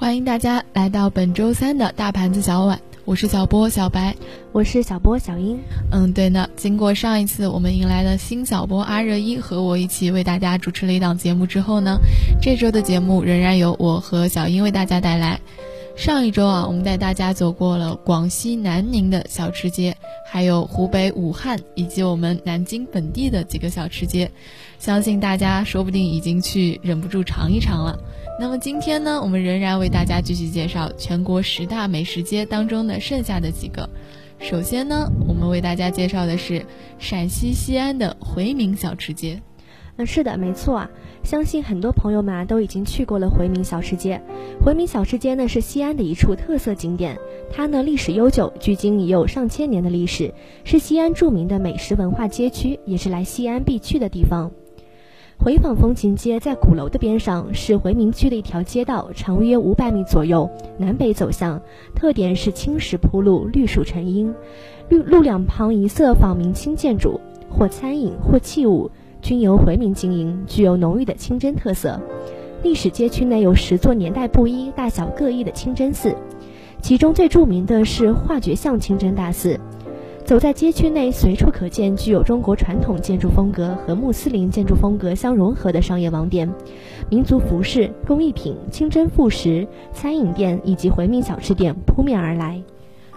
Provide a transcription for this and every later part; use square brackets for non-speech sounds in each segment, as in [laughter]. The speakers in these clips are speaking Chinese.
欢迎大家来到本周三的大盘子小碗，我是小波小白，我是小波小英。嗯，对呢，经过上一次我们迎来了新小波阿热一和我一起为大家主持了一档节目之后呢，这周的节目仍然由我和小英为大家带来。上一周啊，我们带大家走过了广西南宁的小吃街，还有湖北武汉以及我们南京本地的几个小吃街，相信大家说不定已经去忍不住尝一尝了。那么今天呢，我们仍然为大家继续介绍全国十大美食街当中的剩下的几个。首先呢，我们为大家介绍的是陕西西安的回民小吃街。嗯，是的，没错啊。相信很多朋友们啊都已经去过了回民小吃街。回民小吃街呢是西安的一处特色景点，它呢历史悠久，距今已有上千年的历史，是西安著名的美食文化街区，也是来西安必去的地方。回坊风情街在鼓楼的边上，是回民区的一条街道，长约五百米左右，南北走向，特点是青石铺路，绿树成荫，路路两旁一色仿明清建筑，或餐饮或器物均由回民经营，具有浓郁的清真特色。历史街区内有十座年代不一、大小各异的清真寺，其中最著名的是化觉巷清真大寺。走在街区内，随处可见具有中国传统建筑风格和穆斯林建筑风格相融合的商业网点，民族服饰、工艺品、清真副食、餐饮店以及回民小吃店扑面而来。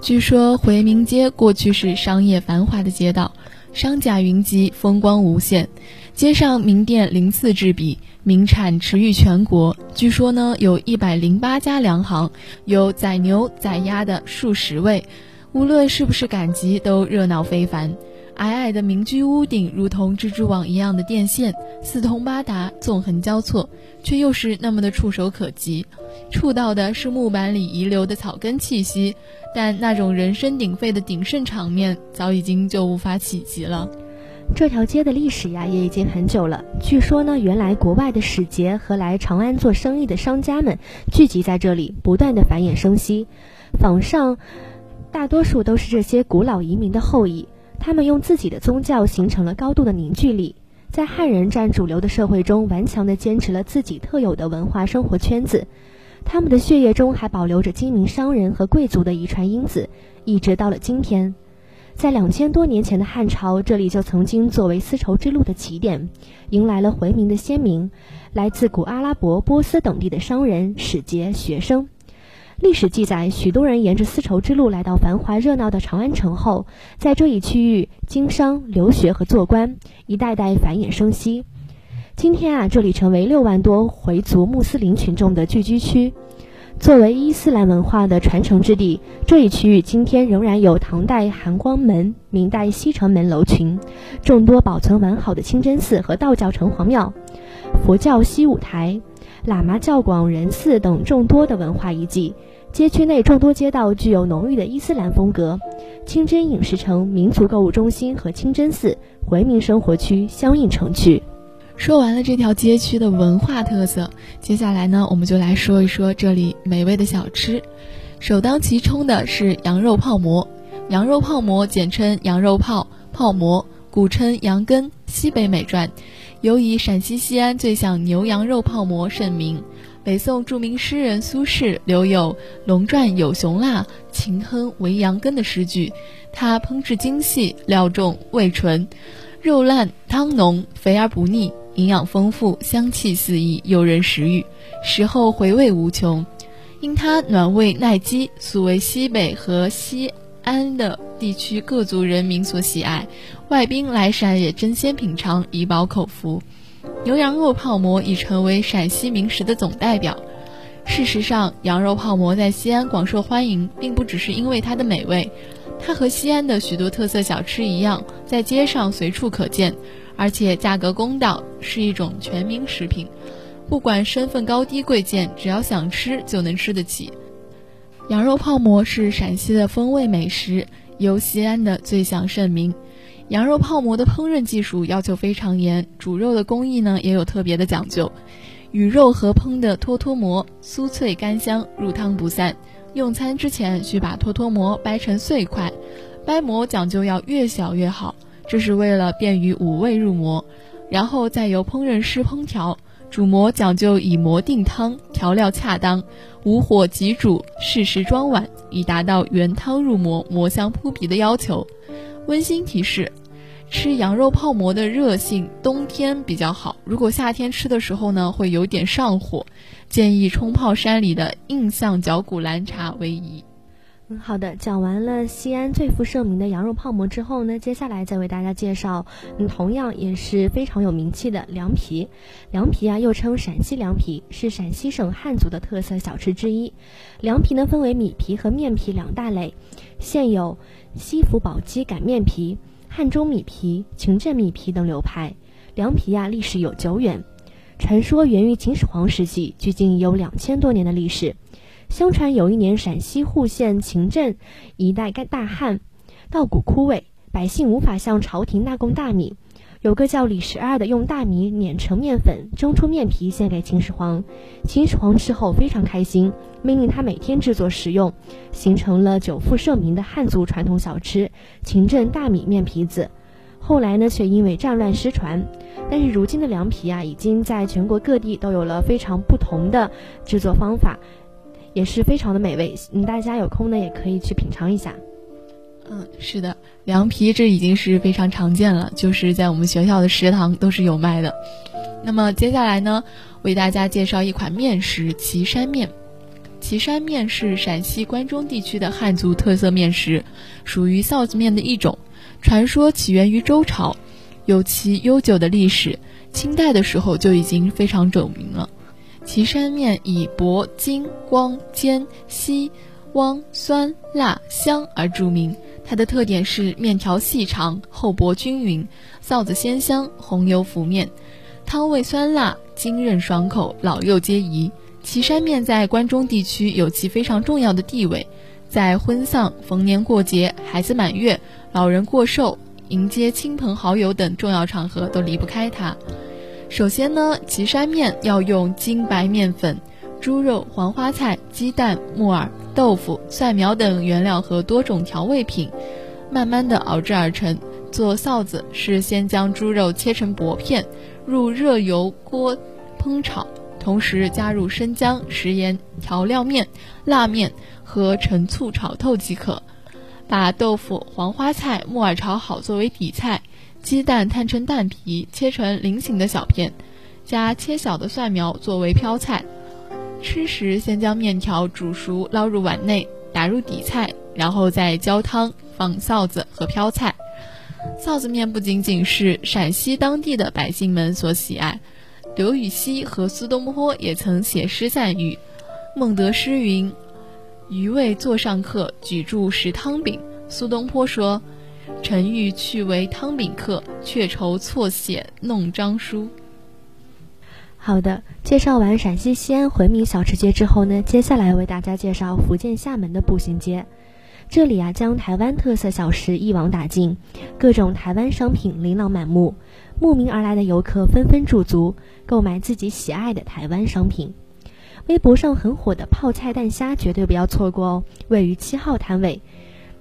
据说回民街过去是商业繁华的街道，商贾云集，风光无限，街上名店鳞次栉比，名产驰誉全国。据说呢，有一百零八家粮行，有宰牛宰鸭的数十位。无论是不是赶集，都热闹非凡。矮矮的民居屋顶，如同蜘蛛网一样的电线，四通八达，纵横交错，却又是那么的触手可及。触到的是木板里遗留的草根气息，但那种人声鼎沸的鼎盛场面，早已经就无法企及了。这条街的历史呀，也已经很久了。据说呢，原来国外的使节和来长安做生意的商家们聚集在这里，不断的繁衍生息。坊上。大多数都是这些古老移民的后裔，他们用自己的宗教形成了高度的凝聚力，在汉人占主流的社会中顽强地坚持了自己特有的文化生活圈子。他们的血液中还保留着精明商人和贵族的遗传因子，一直到了今天。在两千多年前的汉朝，这里就曾经作为丝绸之路的起点，迎来了回民的先民，来自古阿拉伯、波斯等地的商人、使节、学生。历史记载，许多人沿着丝绸之路来到繁华热闹的长安城后，在这一区域经商、留学和做官，一代代繁衍生息。今天啊，这里成为六万多回族穆斯林群众的聚居区。作为伊斯兰文化的传承之地，这一区域今天仍然有唐代含光门、明代西城门楼群，众多保存完好的清真寺和道教城隍庙，佛教西五台。喇嘛教广仁寺等众多的文化遗迹，街区内众多街道具有浓郁的伊斯兰风格，清真饮食城、民族购物中心和清真寺、回民生活区相映成趣。说完了这条街区的文化特色，接下来呢，我们就来说一说这里美味的小吃。首当其冲的是羊肉泡馍，羊肉泡馍简称羊肉泡、泡馍，古称羊羹，西北美传。尤以陕西西安最享牛羊肉泡馍盛名。北宋著名诗人苏轼留有“龙传有熊辣，秦亨为羊羹”的诗句。它烹制精细，料重，味纯，肉烂汤浓，肥而不腻，营养丰富，香气四溢，诱人食欲，食后回味无穷。因它暖胃耐饥，素为西北和西。安的地区各族人民所喜爱，外宾来陕也争先品尝，以饱口福。牛羊肉泡馍已成为陕西名食的总代表。事实上，羊肉泡馍在西安广受欢迎，并不只是因为它的美味，它和西安的许多特色小吃一样，在街上随处可见，而且价格公道，是一种全民食品。不管身份高低贵贱，只要想吃就能吃得起。羊肉泡馍是陕西的风味美食，由西安的最享盛名。羊肉泡馍的烹饪技术要求非常严，煮肉的工艺呢也有特别的讲究。与肉合烹的脱脱馍，酥脆甘香，入汤不散。用餐之前需把脱脱馍掰成碎块，掰馍讲究要越小越好，这是为了便于五味入馍。然后再由烹饪师烹调。煮馍讲究以馍定汤，调料恰当，无火即煮，适时装碗，以达到原汤入馍、馍香扑鼻的要求。温馨提示：吃羊肉泡馍的热性冬天比较好，如果夏天吃的时候呢，会有点上火，建议冲泡山里的印象绞股蓝茶为宜。好的。讲完了西安最负盛名的羊肉泡馍之后呢，接下来再为大家介绍，嗯，同样也是非常有名气的凉皮。凉皮啊，又称陕西凉皮，是陕西省汉族的特色小吃之一。凉皮呢，分为米皮和面皮两大类，现有西府宝鸡擀面皮、汉中米皮、秦镇米皮等流派。凉皮啊，历史有久远，传说源于秦始皇时期，距今已有两千多年的历史。相传有一年，陕西户县秦镇一带该大旱，稻谷枯萎，百姓无法向朝廷纳贡大米。有个叫李十二的，用大米碾成面粉，蒸出面皮献给秦始皇。秦始皇吃后非常开心，命令他每天制作食用，形成了久负盛名的汉族传统小吃——秦镇大米面皮子。后来呢，却因为战乱失传。但是如今的凉皮啊，已经在全国各地都有了非常不同的制作方法。也是非常的美味，嗯，大家有空呢也可以去品尝一下。嗯，是的，凉皮这已经是非常常见了，就是在我们学校的食堂都是有卖的。那么接下来呢，为大家介绍一款面食——岐山面。岐山面是陕西关中地区的汉族特色面食，属于臊子面的一种。传说起源于周朝，有其悠久的历史，清代的时候就已经非常有名了。岐山面以薄、筋、光、尖、稀、汪、酸、辣、香而著名。它的特点是面条细长、厚薄均匀，臊子鲜香，红油浮面，汤味酸辣，筋韧爽口，老幼皆宜。岐山面在关中地区有其非常重要的地位，在婚丧、逢年过节、孩子满月、老人过寿、迎接亲朋好友等重要场合都离不开它。首先呢，岐山面要用精白面粉、猪肉、黄花菜、鸡蛋、木耳、豆腐、蒜苗等原料和多种调味品，慢慢的熬制而成。做臊子是先将猪肉切成薄片，入热油锅烹炒，同时加入生姜、食盐、调料面、辣面和陈醋炒透即可。把豆腐、黄花菜、木耳炒好作为底菜。鸡蛋摊成蛋皮，切成菱形的小片，加切小的蒜苗作为飘菜。吃时先将面条煮熟，捞入碗内，打入底菜，然后再浇汤，放臊子和飘菜。臊子面不仅仅是陕西当地的百姓们所喜爱，刘禹锡和苏东坡也曾写诗赞誉。孟德诗云：“余味座上客，举箸食汤饼。”苏东坡说。臣欲去为汤饼客，却愁错写弄章书。好的，介绍完陕西西安回民小吃街之后呢，接下来为大家介绍福建厦门的步行街。这里啊，将台湾特色小吃一网打尽，各种台湾商品琳琅满目，慕名而来的游客纷纷驻足，购买自己喜爱的台湾商品。微博上很火的泡菜蛋虾绝对不要错过哦，位于七号摊位。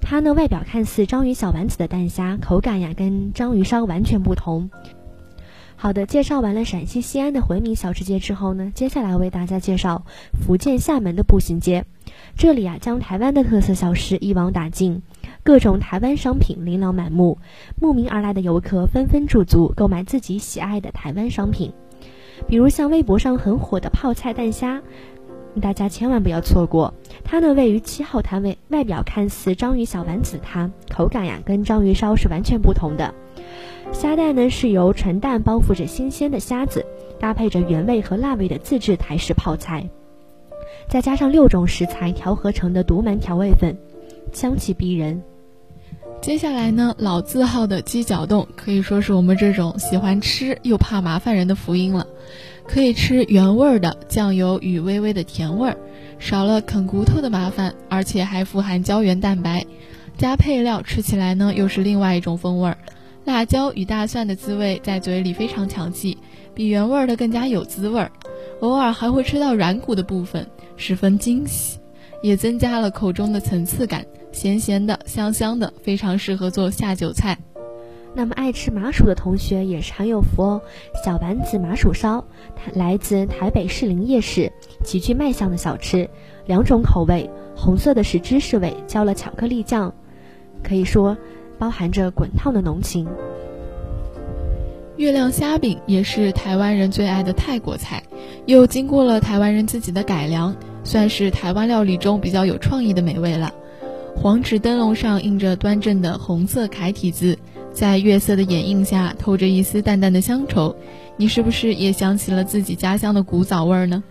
它呢，外表看似章鱼小丸子的蛋虾，口感呀跟章鱼烧完全不同。好的，介绍完了陕西西安的回民小吃街之后呢，接下来为大家介绍福建厦门的步行街。这里啊，将台湾的特色小吃一网打尽，各种台湾商品琳琅满目，慕名而来的游客纷纷驻足，购买自己喜爱的台湾商品，比如像微博上很火的泡菜蛋虾。大家千万不要错过，它呢位于七号摊位，外表看似章鱼小丸子，它口感呀跟章鱼烧是完全不同的。虾蛋呢是由纯蛋包覆着新鲜的虾子，搭配着原味和辣味的自制台式泡菜，再加上六种食材调合成的独门调味粉，香气逼人。接下来呢，老字号的鸡脚冻可以说是我们这种喜欢吃又怕麻烦人的福音了。可以吃原味儿的酱油与微微的甜味儿，少了啃骨头的麻烦，而且还富含胶原蛋白。加配料吃起来呢，又是另外一种风味儿。辣椒与大蒜的滋味在嘴里非常抢气，比原味儿的更加有滋味儿。偶尔还会吃到软骨的部分，十分惊喜，也增加了口中的层次感。咸咸的，香香的，非常适合做下酒菜。那么爱吃麻薯的同学也是很有福哦。小丸子麻薯烧，它来自台北士林夜市，极具卖相的小吃，两种口味，红色的是芝士味，浇了巧克力酱，可以说包含着滚烫的浓情。月亮虾饼也是台湾人最爱的泰国菜，又经过了台湾人自己的改良，算是台湾料理中比较有创意的美味了。黄纸灯笼上印着端正的红色楷体字。在月色的掩映下，透着一丝淡淡的乡愁。你是不是也想起了自己家乡的古早味儿呢？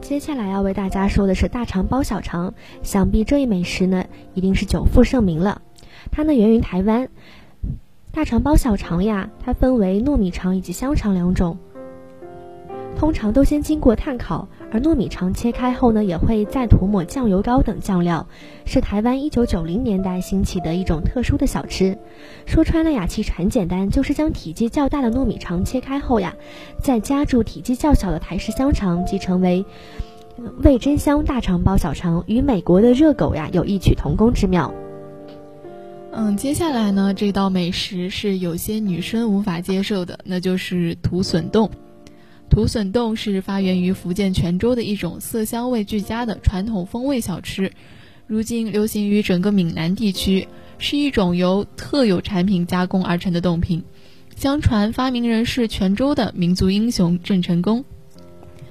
接下来要为大家说的是大肠包小肠，想必这一美食呢，一定是久负盛名了。它呢源于台湾，大肠包小肠呀，它分为糯米肠以及香肠两种。通常都先经过炭烤，而糯米肠切开后呢，也会再涂抹酱油膏等酱料，是台湾一九九零年代兴起的一种特殊的小吃。说穿了呀，其实很简单，就是将体积较大的糯米肠切开后呀，再夹住体积较小的台式香肠，即成为 [clears throat] 味真香大肠包小肠，与美国的热狗呀有异曲同工之妙。嗯，接下来呢，这道美食是有些女生无法接受的，那就是土笋冻。土笋冻是发源于福建泉州的一种色香味俱佳的传统风味小吃，如今流行于整个闽南地区，是一种由特有产品加工而成的冻品。相传发明人是泉州的民族英雄郑成功。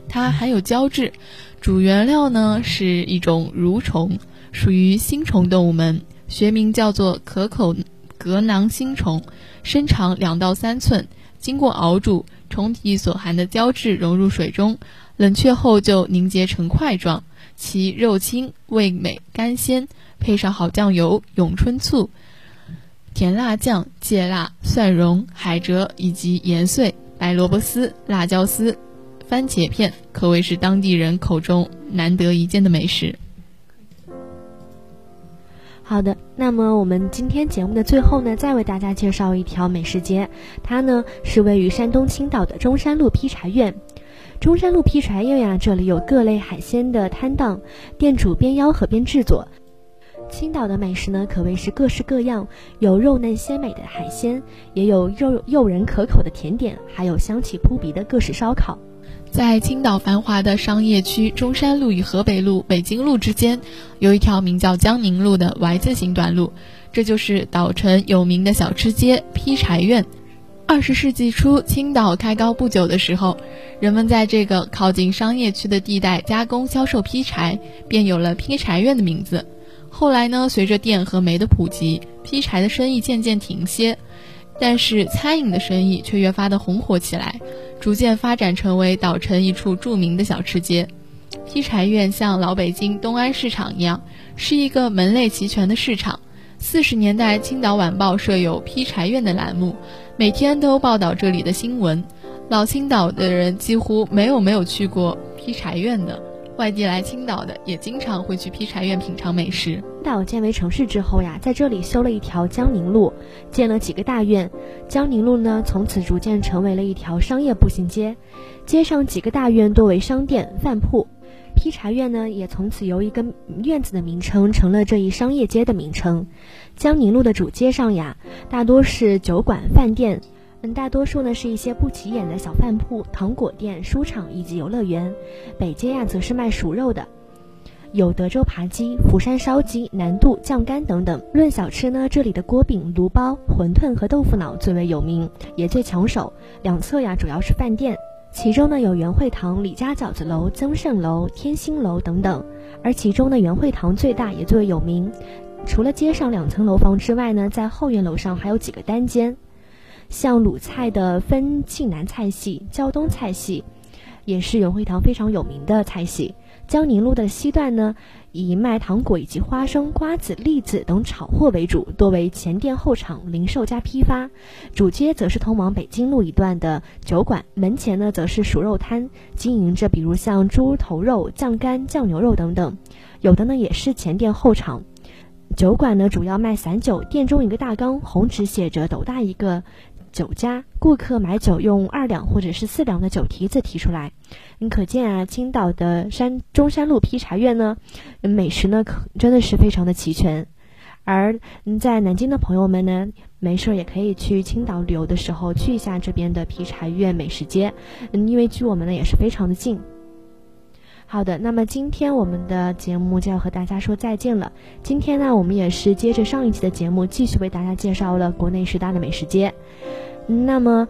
它含有胶质，主原料呢是一种蠕虫，属于星虫动物门，学名叫做可口革囊星虫，身长两到三寸，经过熬煮。虫体所含的胶质融入水中，冷却后就凝结成块状，其肉清、味美、甘鲜，配上好酱油、永春醋、甜辣酱、芥辣、蒜蓉、海蜇以及盐碎、白萝卜丝、辣椒丝、番茄片，可谓是当地人口中难得一见的美食。好的，那么我们今天节目的最后呢，再为大家介绍一条美食街，它呢是位于山东青岛的中山路劈柴院。中山路劈柴院呀，这里有各类海鲜的摊档，店主边吆喝边制作。青岛的美食呢，可谓是各式各样，有肉嫩鲜美的海鲜，也有肉诱人可口的甜点，还有香气扑鼻的各式烧烤。在青岛繁华的商业区中山路与河北路、北京路之间，有一条名叫江宁路的 Y 字形短路，这就是岛城有名的小吃街劈柴院。二十世纪初，青岛开高不久的时候，人们在这个靠近商业区的地带加工销售劈柴，便有了劈柴院的名字。后来呢，随着电和煤的普及，劈柴的生意渐渐停歇。但是餐饮的生意却越发的红火起来，逐渐发展成为岛城一处著名的小吃街。劈柴院像老北京东安市场一样，是一个门类齐全的市场。四十年代，青岛晚报设有劈柴院的栏目，每天都报道这里的新闻。老青岛的人几乎没有没有去过劈柴院的。外地来青岛的也经常会去劈柴院品尝美食。青岛建为城市之后呀，在这里修了一条江宁路，建了几个大院。江宁路呢，从此逐渐成为了一条商业步行街，街上几个大院多为商店、饭铺。劈柴院呢，也从此由一个院子的名称成了这一商业街的名称。江宁路的主街上呀，大多是酒馆、饭店。嗯，大多数呢是一些不起眼的小饭铺、糖果店、书场以及游乐园。北街呀，则是卖熟肉的，有德州扒鸡、福山烧鸡、南渡酱干等等。论小吃呢，这里的锅饼、炉包、馄饨和豆腐脑最为有名，也最抢手。两侧呀，主要是饭店，其中呢有元惠堂、李家饺子楼、增盛楼、天兴楼等等。而其中呢，元惠堂最大也最为有名。除了街上两层楼房之外呢，在后院楼上还有几个单间。像鲁菜的分庆南菜系、胶东菜系，也是永惠堂非常有名的菜系。江宁路的西段呢，以卖糖果以及花生、瓜子、栗子等炒货为主，多为前店后厂、零售加批发。主街则是通往北京路一段的酒馆，门前呢则是熟肉摊，经营着比如像猪头肉、酱干、酱牛肉等等。有的呢也是前店后厂。酒馆呢主要卖散酒，店中一个大缸，红纸写着“斗大一个”。酒家顾客买酒用二两或者是四两的酒提子提出来，你可见啊，青岛的山中山路劈柴院呢，美食呢可真的是非常的齐全，而在南京的朋友们呢，没事儿也可以去青岛旅游的时候去一下这边的劈柴院美食街，嗯，因为距我们呢也是非常的近。好的，那么今天我们的节目就要和大家说再见了。今天呢，我们也是接着上一期的节目，继续为大家介绍了国内十大的美食街。那么，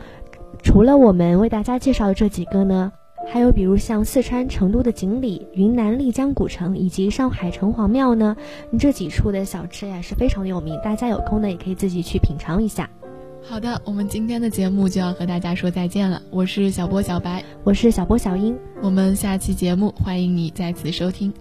除了我们为大家介绍的这几个呢，还有比如像四川成都的锦里、云南丽江古城以及上海城隍庙呢，这几处的小吃呀是非常有名，大家有空呢也可以自己去品尝一下。好的，我们今天的节目就要和大家说再见了。我是小波小白，我是小波小英，我们下期节目欢迎你再次收听。